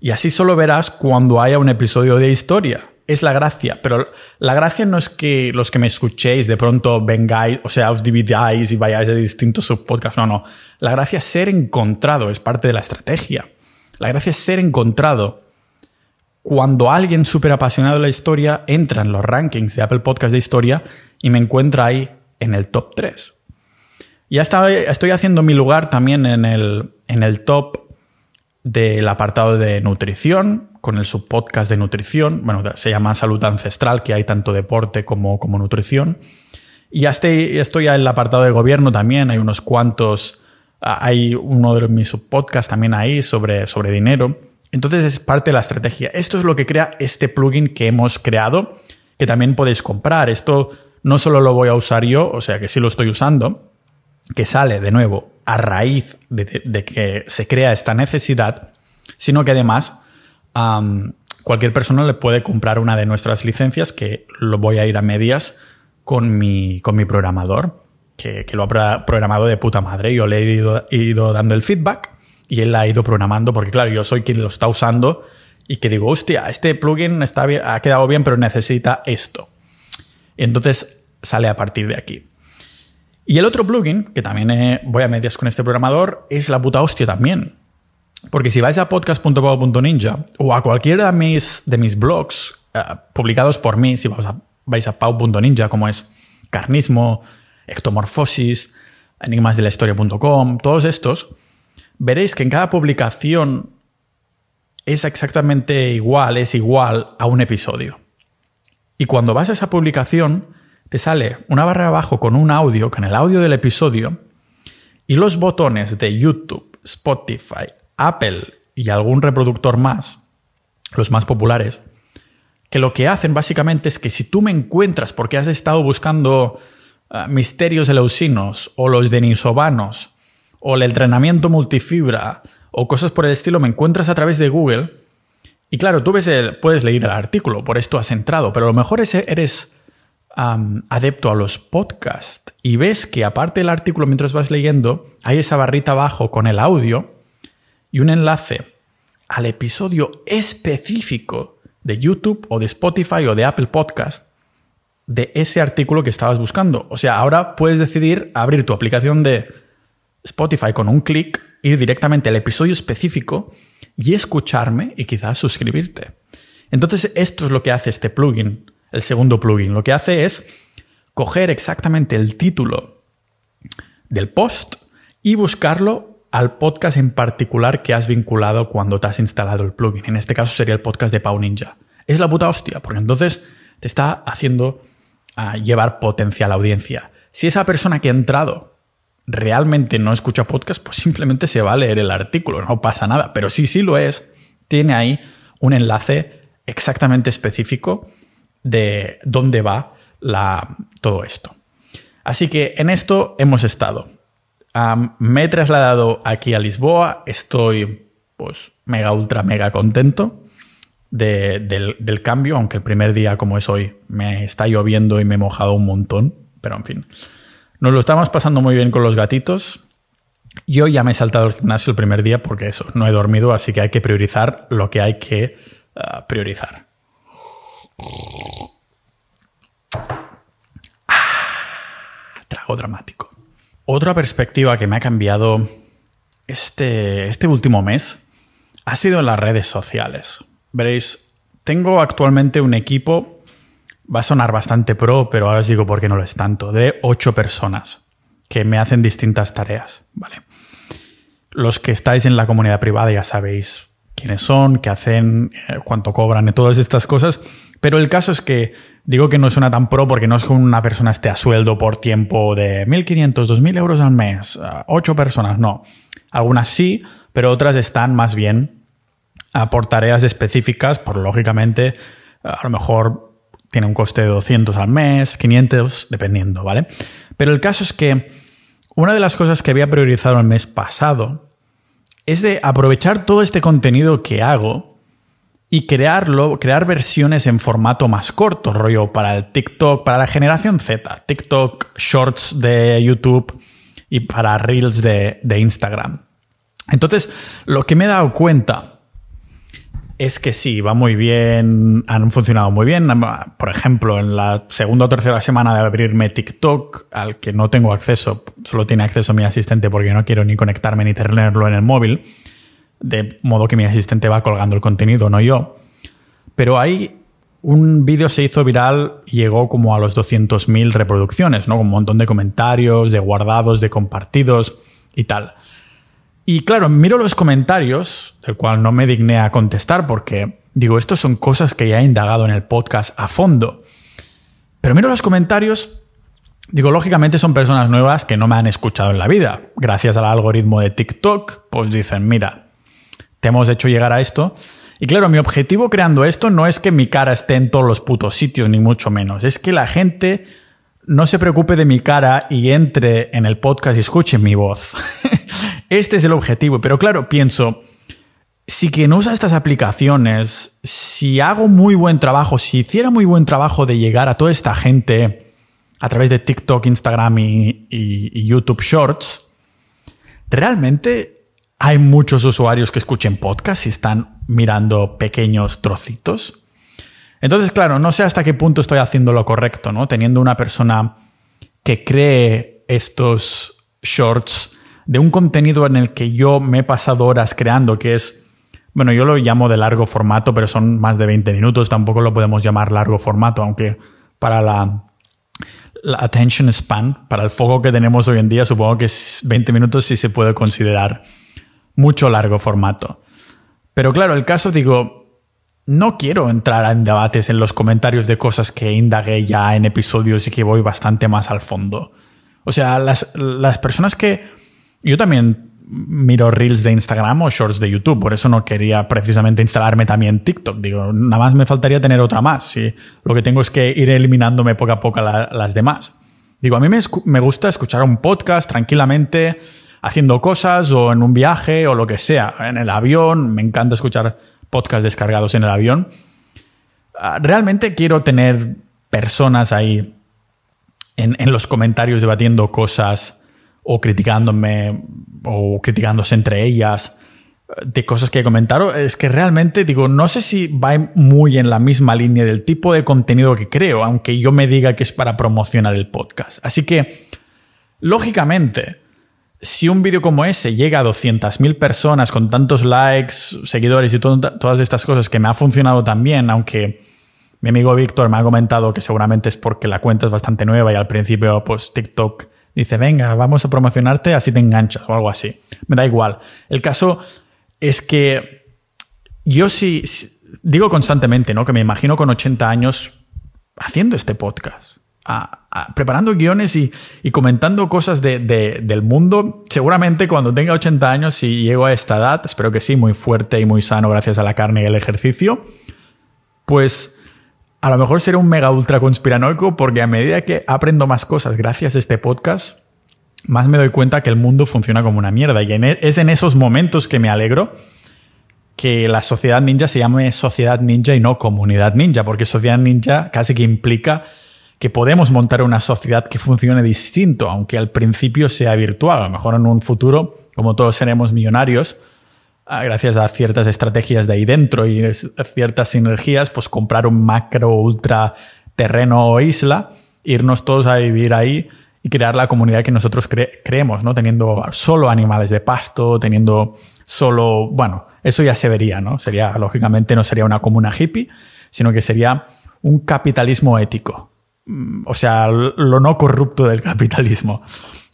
y así solo verás cuando haya un episodio de historia. Es la gracia, pero la gracia no es que los que me escuchéis de pronto vengáis, o sea, os dividáis y vayáis de distintos subpodcasts. No, no. La gracia es ser encontrado, es parte de la estrategia. La gracia es ser encontrado. Cuando alguien súper apasionado de la historia entra en los rankings de Apple Podcast de historia y me encuentra ahí en el top 3. Ya estoy haciendo mi lugar también en el, en el top del apartado de nutrición, con el subpodcast de nutrición. Bueno, se llama Salud Ancestral, que hay tanto deporte como, como nutrición. Y ya estoy, estoy en el apartado de gobierno también, hay unos cuantos, hay uno de mis subpodcasts también ahí sobre, sobre dinero. Entonces es parte de la estrategia. Esto es lo que crea este plugin que hemos creado, que también podéis comprar. Esto no solo lo voy a usar yo, o sea que sí lo estoy usando, que sale de nuevo a raíz de, que se crea esta necesidad, sino que además cualquier persona le puede comprar una de nuestras licencias, que lo voy a ir a medias con mi, con mi programador, que, lo ha programado de puta madre. Yo le he ido, ido dando el feedback y él la ha ido programando, porque claro, yo soy quien lo está usando y que digo, hostia, este plugin está bien, ha quedado bien, pero necesita esto. Entonces sale a partir de aquí. Y el otro plugin, que también voy a medias con este programador, es la puta hostia también. Porque si vais a podcast.pau.ninja o a cualquiera de mis, de mis blogs eh, publicados por mí, si vais a pau.ninja, como es Carnismo, Ectomorfosis, enigmasdelahistoria.com, todos estos, veréis que en cada publicación es exactamente igual, es igual a un episodio. Y cuando vas a esa publicación, te sale una barra abajo con un audio, con el audio del episodio, y los botones de YouTube, Spotify, Apple y algún reproductor más, los más populares, que lo que hacen básicamente es que si tú me encuentras porque has estado buscando uh, misterios eleusinos o los denisovanos o el entrenamiento multifibra o cosas por el estilo, me encuentras a través de Google y claro, tú ves puedes leer el artículo, por esto has entrado, pero a lo mejor eres adepto a los podcasts y ves que aparte del artículo mientras vas leyendo, hay esa barrita abajo con el audio y un enlace al episodio específico de YouTube o de Spotify o de Apple Podcast de ese artículo que estabas buscando. O sea, ahora puedes decidir abrir tu aplicación de Spotify con un clic, ir directamente al episodio específico y escucharme y quizás suscribirte. Entonces, esto es lo que hace este plugin, el segundo plugin. Lo que hace es coger exactamente el título del post y buscarlo al podcast en particular que has vinculado cuando te has instalado el plugin. En este caso sería el podcast de Pau Ninja. Es la puta hostia, porque entonces te está haciendo ah, llevar potencial audiencia. Si esa persona que ha entrado realmente no escucha podcast, pues simplemente se va a leer el artículo, no pasa nada. Pero si sí lo es, tiene ahí un enlace exactamente específico de dónde va la, todo esto. Así que en esto hemos estado me he trasladado aquí a Lisboa, estoy pues mega, ultra, mega contento del, cambio, aunque el primer día como es hoy me está lloviendo y me he mojado un montón, pero en fin. Nos lo estamos pasando muy bien con los gatitos. Yo ya me he saltado el gimnasio el primer día porque eso, no he dormido, así que hay que priorizar lo que hay que ah, priorizar. Ah, trago dramático. Otra perspectiva que me ha cambiado este, este último mes ha sido en las redes sociales. Veréis, tengo actualmente un equipo, va a sonar bastante pro, pero ahora os digo por qué no lo es tanto, de ocho personas que me hacen distintas tareas, ¿vale? Los que estáis en la comunidad privada ya sabéis quiénes son, qué hacen, eh, cuánto cobran y todas estas cosas, pero el caso es que digo que no suena tan pro porque no es que una persona esté a sueldo por tiempo de 1.500, 2.000 euros al mes, ocho personas, no. Algunas sí, pero otras están más bien por tareas específicas, por lógicamente, a lo mejor tiene un coste de 200 al mes, 500, dependiendo, ¿vale? Pero el caso es que una de las cosas que había priorizado el mes pasado es de aprovechar todo este contenido que hago y crearlo, crear versiones en formato más corto, rollo para el TikTok, para la generación Z, TikTok, Shorts de YouTube y para Reels de, de Instagram. Entonces, lo que me he dado cuenta es que sí, va muy bien, han funcionado muy bien. Por ejemplo, en la segunda o tercera semana de abrirme TikTok, al que no tengo acceso, solo tiene acceso mi asistente porque no quiero ni conectarme ni tenerlo en el móvil de modo que mi asistente va colgando el contenido, no yo. Pero ahí un vídeo se hizo viral y llegó como a los 200.000 reproducciones, ¿no? Con un montón de comentarios, de guardados, de compartidos y tal. Y claro, miro los comentarios, del cual no me digné a contestar porque digo, estos son cosas que ya he indagado en el podcast a fondo. Pero miro los comentarios, digo, lógicamente son personas nuevas que no me han escuchado en la vida. Gracias al algoritmo de TikTok, pues dicen, mira, te hemos hecho llegar a esto. Y claro, mi objetivo creando esto no es que mi cara esté en todos los putos sitios, ni mucho menos. Es que la gente no se preocupe de mi cara y entre en el podcast y escuche mi voz. este es el objetivo. Pero claro, pienso, si quien usa estas aplicaciones, si hago muy buen trabajo, si hiciera muy buen trabajo de llegar a toda esta gente a través de TikTok, Instagram y, YouTube Shorts, realmente hay muchos usuarios que escuchen podcast y están mirando pequeños trocitos. Entonces, claro, no sé hasta qué punto estoy haciendo lo correcto, ¿no? Teniendo una persona que cree estos shorts de un contenido en el que yo me he pasado horas creando, que es, bueno, yo lo llamo de largo formato, pero son más de 20 minutos, tampoco lo podemos llamar largo formato, aunque para la, la attention span, para el foco que tenemos hoy en día, supongo que 20 minutos sí se puede considerar mucho largo formato. Pero claro, el caso, digo, no quiero entrar en debates en los comentarios de cosas que indagué ya en episodios y que voy bastante más al fondo. O sea, las, personas que... Yo también miro reels de Instagram o shorts de YouTube, por eso no quería precisamente instalarme también TikTok. Digo, nada más me faltaría tener otra más. ¿sí? Lo que tengo es que ir eliminándome poco a poco las demás. Digo, a mí me, me gusta escuchar un podcast tranquilamente, haciendo cosas o en un viaje o lo que sea. En el avión, me encanta escuchar podcast descargados en el avión. Ah, realmente quiero tener personas ahí en, los comentarios debatiendo cosas o criticándome o criticándose entre ellas de cosas que he comentado, es que realmente digo, no sé si va muy en la misma línea del tipo de contenido que creo, aunque yo me diga que es para promocionar el podcast. Así que, lógicamente, si un vídeo como ese llega a 200.000 personas con tantos likes, seguidores y todas estas cosas que me ha funcionado también, aunque mi amigo Víctor me ha comentado que seguramente es porque la cuenta es bastante nueva y al principio pues TikTok dice, venga, vamos a promocionarte, así te enganchas o algo así. Me da igual. El caso es que yo sí, digo constantemente, ¿no? Que me imagino con 80 años haciendo este podcast preparando guiones y, comentando cosas del mundo. Seguramente cuando tenga 80 años, si llego a esta edad, espero que sí, muy fuerte y muy sano gracias a la carne y el ejercicio, pues a lo mejor seré un mega ultra conspiranoico porque a medida que aprendo más cosas gracias a este podcast, más me doy cuenta que el mundo funciona como una mierda. Y e, es en esos momentos que me alegro que la sociedad ninja se llame sociedad ninja y no comunidad ninja, porque sociedad ninja casi que implica que podemos montar una sociedad que funcione distinto, aunque al principio sea virtual. A lo mejor en un futuro, como todos seremos millonarios, ah, gracias a ciertas estrategias de ahí dentro y ciertas sinergias, pues comprar un macro ultra terreno o isla, irnos todos a vivir ahí y crear la comunidad que nosotros creemos, ¿no? Teniendo solo animales de pasto, teniendo solo, bueno, eso ya se vería, ¿no? Sería, lógicamente, no sería una comuna hippie, sino que sería un capitalismo ético. Mm, o sea, lo no corrupto del capitalismo.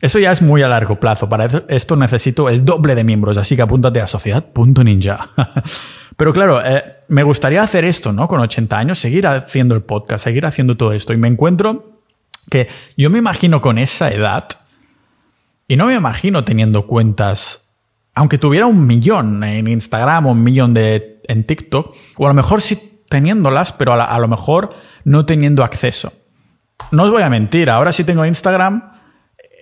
Eso ya es muy a largo plazo. Para esto necesito el doble de miembros, así que apúntate a sociedad.ninja. Pero claro, eh, me gustaría hacer esto, ¿no? Con 80 años, seguir haciendo el podcast, seguir haciendo todo esto. Y me encuentro que yo me imagino con esa edad, y no me imagino teniendo cuentas, aunque tuviera un millón en Instagram o un millón de, en TikTok, o a lo mejor sí teniéndolas, pero a lo mejor no teniendo acceso no os voy a mentir, ahora sí tengo Instagram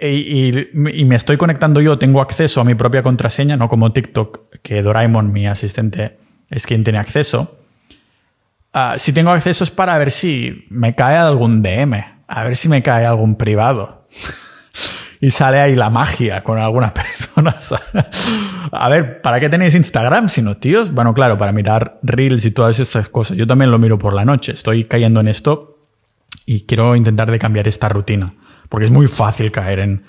y, me estoy conectando yo, tengo acceso a mi propia contraseña, no como TikTok, que Doraemon, mi asistente, es quien tiene acceso. Ah, si tengo acceso es para ver si me cae algún DM, a ver si me cae algún privado. y sale ahí la magia con algunas personas. a ver, ¿para qué tenéis Instagram si no, tíos? Bueno, claro, para mirar reels y todas esas cosas. Yo también lo miro por la noche. Estoy cayendo en esto y quiero intentar de cambiar esta rutina, porque es muy fácil caer en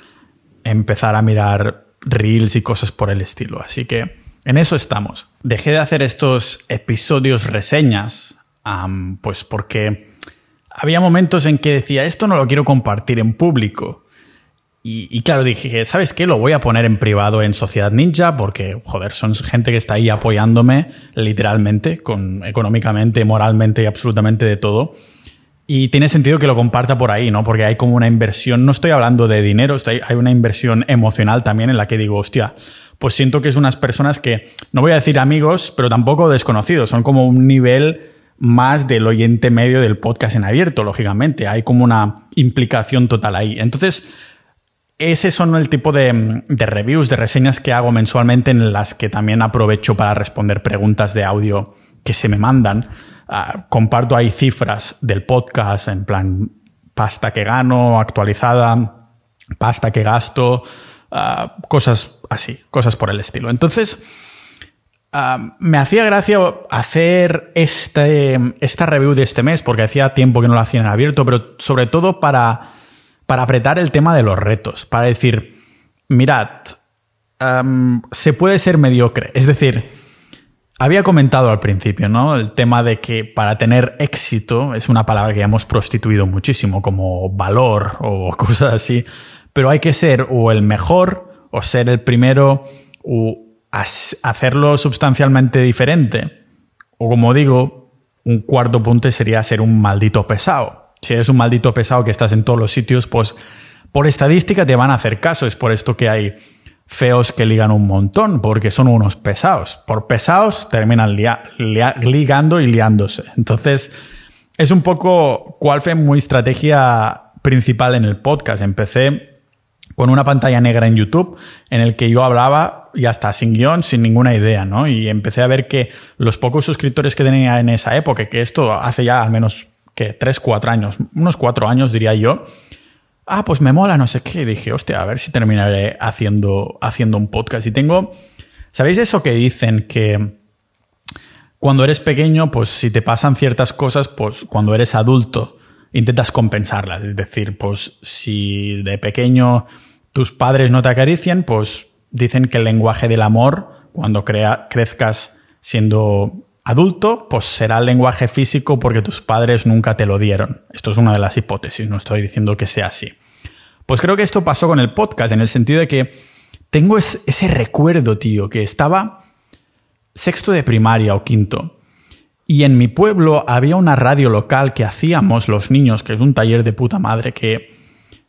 empezar a mirar reels y cosas por el estilo. Así que en eso estamos. Dejé de hacer estos episodios reseñas, pues porque había momentos en que decía, esto no lo quiero compartir en público. Y, claro, dije, ¿sabes qué? Lo voy a poner en privado en Sociedad Ninja porque, joder, son gente que está ahí apoyándome literalmente, con, económicamente, moralmente y absolutamente de todo. Y tiene sentido que lo comparta por ahí, ¿no? Porque hay como una inversión, no estoy hablando de dinero, hay una inversión emocional también en la que digo, hostia, pues siento que es unas personas que, no voy a decir amigos, pero tampoco desconocidos, son como un nivel más del oyente medio del podcast en abierto, lógicamente. Hay como una implicación total ahí. Entonces, ese son el tipo de, reviews, de reseñas que hago mensualmente en las que también aprovecho para responder preguntas de audio que se me mandan. Ah, comparto ahí cifras del podcast en plan pasta que gano, actualizada, pasta que gasto, ah, cosas así, cosas por el estilo. Entonces, ah, me hacía gracia hacer este, esta review de este mes porque hacía tiempo que no lo hacía en abierto, pero sobre todo para para apretar el tema de los retos, para decir, mirad, se puede ser mediocre. Es decir, había comentado al principio, ¿no? El tema de que para tener éxito es una palabra que ya hemos prostituido muchísimo como valor o cosas así, pero hay que ser o el mejor o ser el primero o hacerlo sustancialmente diferente. O como digo, un cuarto punto sería ser un maldito pesado si eres un maldito pesado que estás en todos los sitios, pues por estadística te van a hacer caso. Es por esto que hay feos que ligan un montón, porque son unos pesados. Por pesados terminan ligando y liándose. Entonces, es un poco cuál fue mi estrategia principal en el podcast. Empecé con una pantalla negra en YouTube en el que yo hablaba y hasta sin guion, sin ninguna idea, ¿no? Y empecé a ver que los pocos suscriptores que tenía en esa época, que esto hace ya al menos que tres, cuatro años, unos cuatro años diría yo. Ah, pues me mola, no sé qué. dije, hostia, a ver si terminaré haciendo, haciendo un podcast. Y tengo, ¿sabéis eso que dicen que cuando eres pequeño, pues si te pasan ciertas cosas, pues cuando eres adulto intentas compensarlas. Es decir, pues si de pequeño tus padres no te acarician, pues dicen que el lenguaje del amor, cuando crea, crezcas siendo adulto, pues será el lenguaje físico porque tus padres nunca te lo dieron. Esto es una de las hipótesis, no estoy diciendo que sea así. Pues creo que esto pasó con el podcast, en el sentido de que tengo ese recuerdo, tío, que estaba sexto de primaria o quinto. Y en mi pueblo había una radio local que hacíamos los niños, que es un taller de puta madre, que,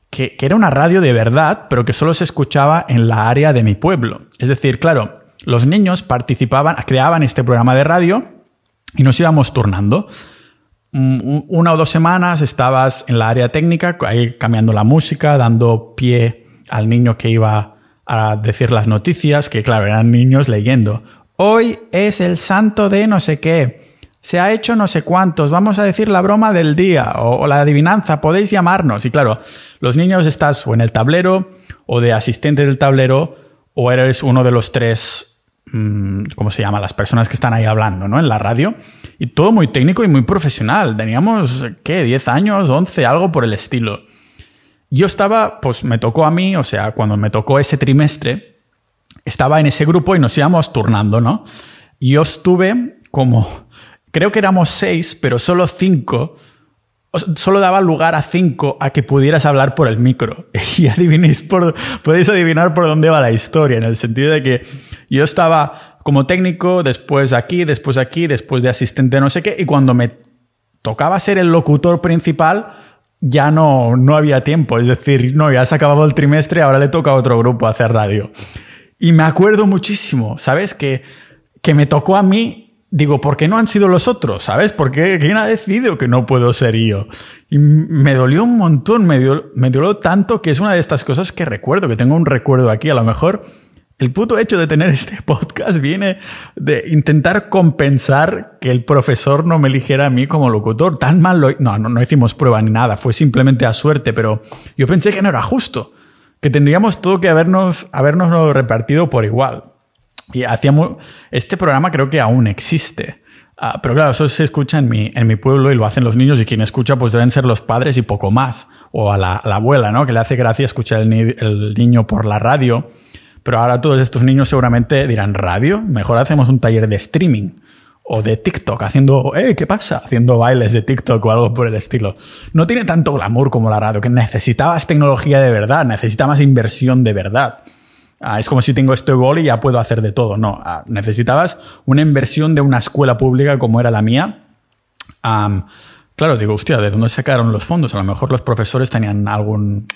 que, que era una radio de verdad, pero que solo se escuchaba en la área de mi pueblo. Es decir, claro, los niños participaban, creaban este programa de radio y nos íbamos turnando. Mm, una o dos semanas estabas en la área técnica, ahí cambiando la música, dando pie al niño que iba a decir las noticias, que claro, eran niños leyendo. Hoy es el santo de no sé qué. Se ha hecho no sé cuántos. Vamos a decir la broma del día o, la adivinanza. Podéis llamarnos. Y claro, los niños estás o en el tablero o de asistente del tablero o eres uno de los tres ¿cómo se llama? Las personas que están ahí hablando, ¿no? En la radio. Y todo muy técnico y muy profesional. Teníamos, ¿qué? 10 años, 11, algo por el estilo. Yo estaba, pues me tocó a mí, o sea, cuando me tocó ese trimestre, estaba en ese grupo y nos íbamos turnando, ¿no? Y yo estuve como, creo que éramos seis, pero solo cinco solo daba lugar a cinco a que pudieras hablar por el micro. Y adivinéis por, podéis adivinar por dónde va la historia, en el sentido de que yo estaba como técnico, después aquí, después aquí, después de asistente no sé qué, y cuando me tocaba ser el locutor principal, ya no, no había tiempo. Es decir, no, ya se acabado el trimestre, ahora le toca a otro grupo hacer radio. Y me acuerdo muchísimo, ¿sabes? Que, que me tocó a mí digo, ¿por qué no han sido los otros? ¿Sabes? ¿Por qué? ¿Quién ha decidido que no puedo ser yo? Y me dolió un montón, me, dio, me dolió tanto que es una de estas cosas que recuerdo, que tengo un recuerdo aquí. A lo mejor el puto hecho de tener este podcast viene de intentar compensar que el profesor no me eligiera a mí como locutor. Tan mal lo... No, no, no hicimos prueba ni nada, fue simplemente a suerte, pero yo pensé que no era justo, que tendríamos todo que habernos, habernos repartido por igual. Y hacíamos, este programa creo que aún existe. Ah, pero claro, eso se escucha en mi, en mi pueblo y lo hacen los niños y quien escucha pues deben ser los padres y poco más. O a la, abuela, ¿no? Que le hace gracia escuchar el, el, niño por la radio. Pero ahora todos estos niños seguramente dirán, ¿radio? Mejor hacemos un taller de streaming. o de TikTok, haciendo, eh, ¿qué pasa? Haciendo bailes de TikTok o algo por el estilo. No tiene tanto glamour como la radio, que necesitabas tecnología de verdad, necesitabas inversión de verdad. Ah, es como si tengo este bol y ya puedo hacer de todo. No, ah, necesitabas una inversión de una escuela pública como era la mía. claro, digo, hostia, ¿de dónde sacaron los fondos? A lo mejor los profesores tenían algún...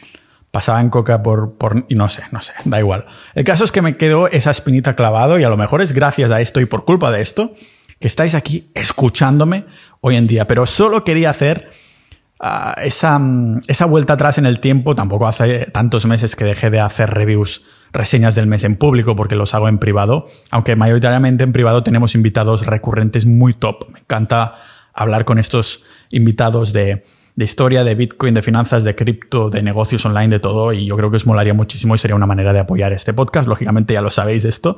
Pasaban coca por, por... Y no sé, no sé, da igual. El caso es que me quedó esa espinita clavado y a lo mejor es gracias a esto y por culpa de esto que estáis aquí escuchándome hoy en día. Pero solo quería hacer ah, esa, esa vuelta atrás en el tiempo. Tampoco hace tantos meses que dejé de hacer reviews reseñas del mes en público porque los hago en privado, aunque mayoritariamente en privado tenemos invitados recurrentes muy top. Me encanta hablar con estos invitados de, historia, de Bitcoin, de finanzas, de cripto, de negocios online, de todo, y yo creo que os molaría muchísimo y sería una manera de apoyar este podcast. Lógicamente ya lo sabéis de esto,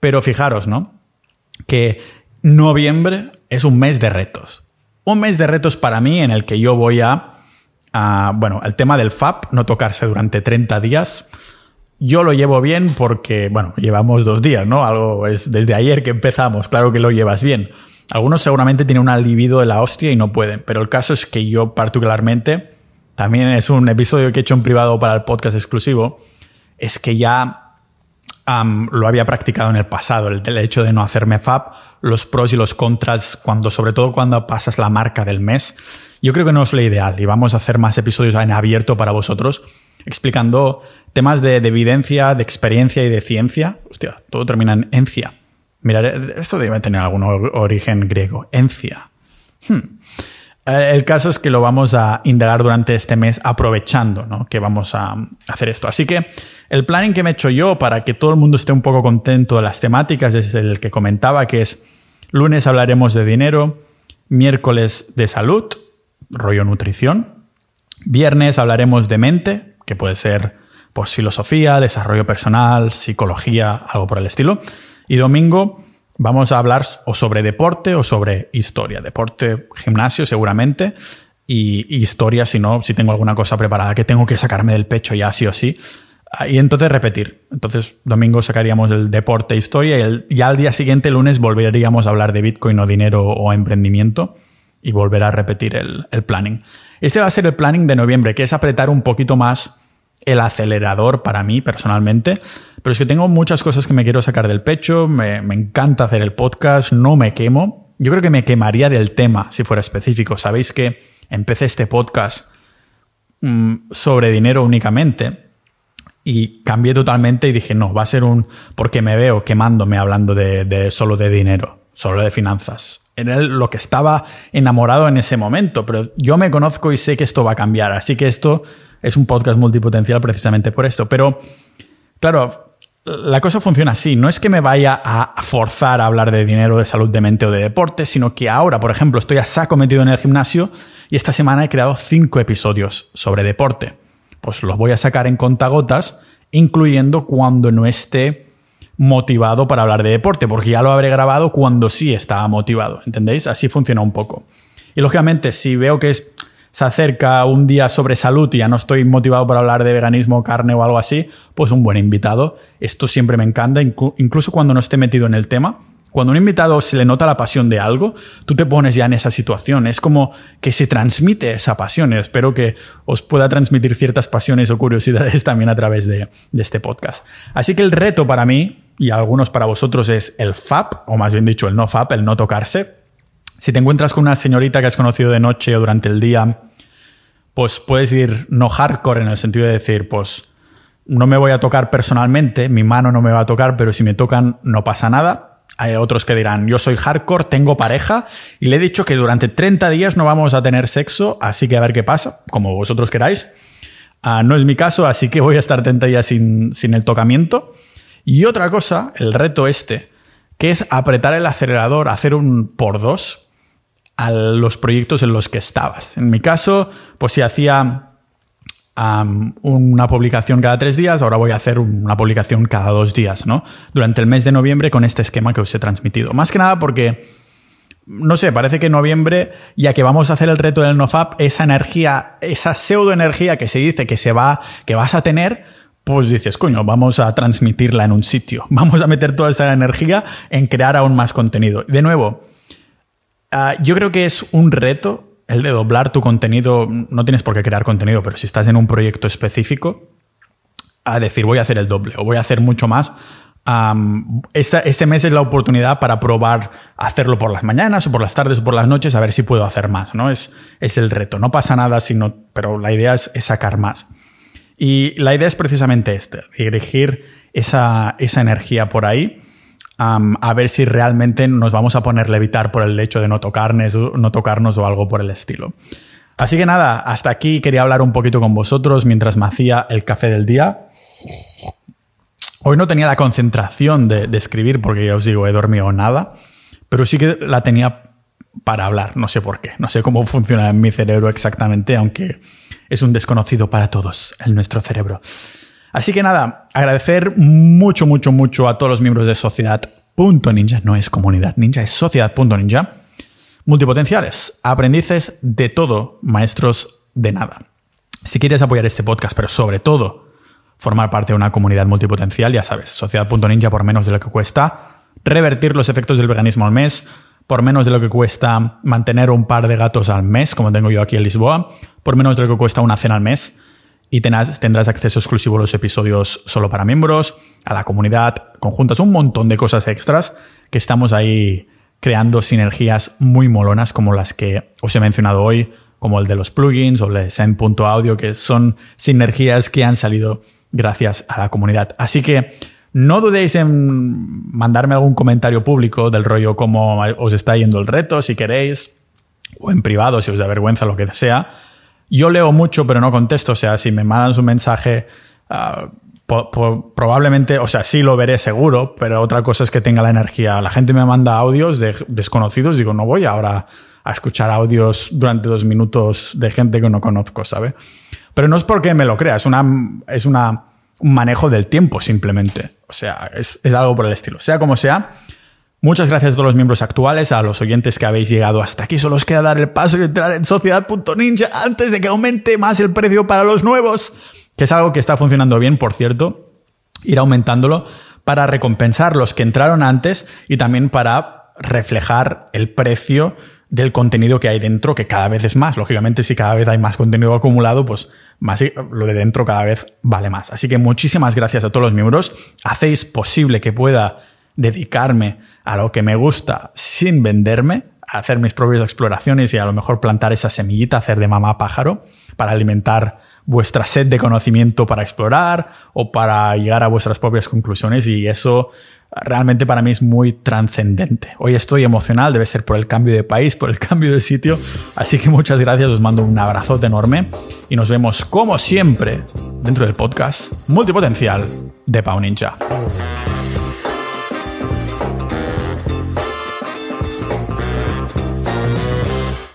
pero fijaros, ¿no? Que noviembre es un mes de retos. Un mes de retos para mí en el que yo voy a bueno, el tema del FAP, no tocarse durante 30 días. Yo lo llevo bien porque, bueno, llevamos dos días, ¿no? Algo es desde ayer que empezamos, claro que lo llevas bien. Algunos seguramente tienen un libido de la hostia y no pueden, pero el caso es que yo particularmente, también es un episodio que he hecho en privado para el podcast exclusivo, es que ya lo había practicado en el pasado, el, hecho de no hacerme FAB, los pros y los contras, cuando, sobre todo cuando pasas la marca del mes. Yo creo que no es lo ideal y vamos a hacer más episodios en abierto para vosotros explicando temas de, evidencia, de experiencia y de ciencia. Hostia, todo termina en encia. Miraré, esto debe tener algún origen griego. Encia. Hmm. Eh, el caso es que lo vamos a indagar durante este mes aprovechando ¿no? que vamos a hacer esto. Así que el planning que me he hecho yo para que todo el mundo esté un poco contento de las temáticas es el que comentaba, que es lunes hablaremos de dinero, miércoles de salud, rollo nutrición, viernes hablaremos de mente, que puede ser pues, filosofía, desarrollo personal, psicología, algo por el estilo. Y domingo vamos a hablar o sobre deporte o sobre historia. Deporte, gimnasio seguramente. Y, historia, si no, si tengo alguna cosa preparada que tengo que sacarme del pecho ya sí o sí. Ah, y entonces repetir. Entonces, domingo sacaríamos el deporte, historia, y ya al día siguiente, lunes, volveríamos a hablar de Bitcoin o dinero o emprendimiento y volver a repetir el, el planning. Este va a ser el planning de noviembre, que es apretar un poquito más el acelerador para mí personalmente. Pero es que tengo muchas cosas que me quiero sacar del pecho, me, encanta hacer el podcast, no me quemo. Yo creo que me quemaría del tema si fuera específico. Sabéis que empecé este podcast mm, sobre dinero únicamente y cambié totalmente y dije, no, va a ser un... porque me veo quemándome hablando de, de solo de dinero, solo de finanzas era lo que estaba enamorado en ese momento, pero yo me conozco y sé que esto va a cambiar, así que esto es un podcast multipotencial precisamente por esto. Pero, claro, la cosa funciona así. No es que me vaya a forzar a hablar de dinero, de salud de mente o de deporte, sino que ahora, por ejemplo, estoy a saco metido en el gimnasio y esta semana he creado cinco episodios sobre deporte. Pues los voy a sacar en contagotas, incluyendo cuando no esté motivado para hablar de deporte, porque ya lo habré grabado cuando sí estaba motivado, ¿entendéis? Así funciona un poco. Y lógicamente, si veo que es, se acerca un día sobre salud y ya no estoy motivado para hablar de veganismo, carne o algo así, pues un buen invitado. Esto siempre me encanta, incluso cuando no esté metido en el tema. Cuando a un invitado se le nota la pasión de algo, tú te pones ya en esa situación. Es como que se transmite esa pasión. Espero que os pueda transmitir ciertas pasiones o curiosidades también a través de, de este podcast. Así que el reto para mí y algunos para vosotros es el FAP, o más bien dicho, el no FAP, el no tocarse. Si te encuentras con una señorita que has conocido de noche o durante el día, pues puedes ir no hardcore en el sentido de decir, pues no me voy a tocar personalmente, mi mano no me va a tocar, pero si me tocan no pasa nada. Hay otros que dirán, yo soy hardcore, tengo pareja y le he dicho que durante 30 días no vamos a tener sexo, así que a ver qué pasa, como vosotros queráis. Ah, no es mi caso, así que voy a estar 30 días sin, sin el tocamiento. Y otra cosa, el reto este, que es apretar el acelerador, hacer un por dos a los proyectos en los que estabas. En mi caso, pues si hacía una publicación cada tres días, ahora voy a hacer una publicación cada dos días, ¿no? Durante el mes de noviembre con este esquema que os he transmitido. Más que nada porque, no sé, parece que en noviembre, ya que vamos a hacer el reto del NoFap, esa energía, esa pseudoenergía que se dice que se va, que vas a tener, pues dices, coño, vamos a transmitirla en un sitio, vamos a meter toda esa energía en crear aún más contenido. De nuevo, Ah, yo creo que es un reto el de doblar tu contenido. No tienes por qué crear contenido, pero si estás en un proyecto específico, a decir voy a hacer el doble o voy a hacer mucho más. este mes es la oportunidad para probar hacerlo por las mañanas o por las tardes o por las noches a ver si puedo hacer más, ¿no? Es, es el reto. No pasa nada, sino, pero la idea es, sacar más. Y la idea es precisamente este, dirigir esa, esa energía por ahí a ver si realmente nos vamos a poner levitar por el hecho de no tocarnos, no tocarnos o algo por el estilo. Así que nada, hasta aquí quería hablar un poquito con vosotros mientras me hacía el café del día. Hoy no tenía la concentración de, escribir porque ya os digo, he dormido nada, pero sí que la tenía para hablar, no sé por qué, no sé cómo funciona en mi cerebro exactamente, aunque es un desconocido para todos, en nuestro cerebro. Así que nada, agradecer mucho, mucho, mucho a todos los miembros de Sociedad.ninja, no es comunidad ninja, es Sociedad.ninja, multipotenciales, aprendices de todo, maestros de nada. Si quieres apoyar este podcast, pero sobre todo formar parte de una comunidad multipotencial, ya sabes, sociedad.ninja por menos de lo que cuesta revertir los efectos del veganismo al mes, por menos de lo que cuesta mantener un par de gatos al mes, como tengo yo aquí en Lisboa, por menos de lo que cuesta una cena al mes, y tendrás, acceso exclusivo a los episodios solo para miembros, a la comunidad, conjuntas, un montón de cosas extras que estamos ahí creando sinergias muy molonas como las que os he mencionado hoy, como el de los plugins o el de Send.audio, que son sinergias que han salido gracias a la comunidad. Así que no dudéis en mandarme algún comentario público del rollo cómo os está yendo el reto, si queréis, o en privado, si os da vergüenza, lo que sea. Yo leo mucho, pero no contesto. O sea, si me mandan su mensaje, ah, probablemente, o sea, sí lo veré seguro, pero otra cosa es que tenga la energía. La gente me manda audios de desconocidos, digo, no voy ahora a escuchar audios durante dos minutos de gente que no conozco, ¿sabe? Pero no es porque me lo crea, es una, es una, un manejo del tiempo simplemente. O sea, es, es algo por el estilo. Sea como sea, Muchas gracias a todos los miembros actuales, a los oyentes que habéis llegado hasta aquí. Solo os queda dar el paso y entrar en sociedad.ninja antes de que aumente más el precio para los nuevos, que es algo que está funcionando bien, por cierto, ir aumentándolo para recompensar los que entraron antes y también para reflejar el precio del contenido que hay dentro, que cada vez es más. Lógicamente, si cada vez hay más contenido acumulado, pues más lo de dentro cada vez vale más. Así que muchísimas gracias a todos los miembros. Hacéis posible que pueda dedicarme a lo que me gusta sin venderme, a hacer mis propias exploraciones y a lo mejor plantar esa semillita, hacer de mamá pájaro para alimentar vuestra sed de conocimiento para explorar o para llegar a vuestras propias conclusiones y eso realmente para mí es muy trascendente. Hoy estoy emocional, debe ser por el cambio de país, por el cambio de sitio, así que muchas gracias, os mando un abrazote enorme y nos vemos como siempre dentro del podcast multipotencial de Pau Ninja.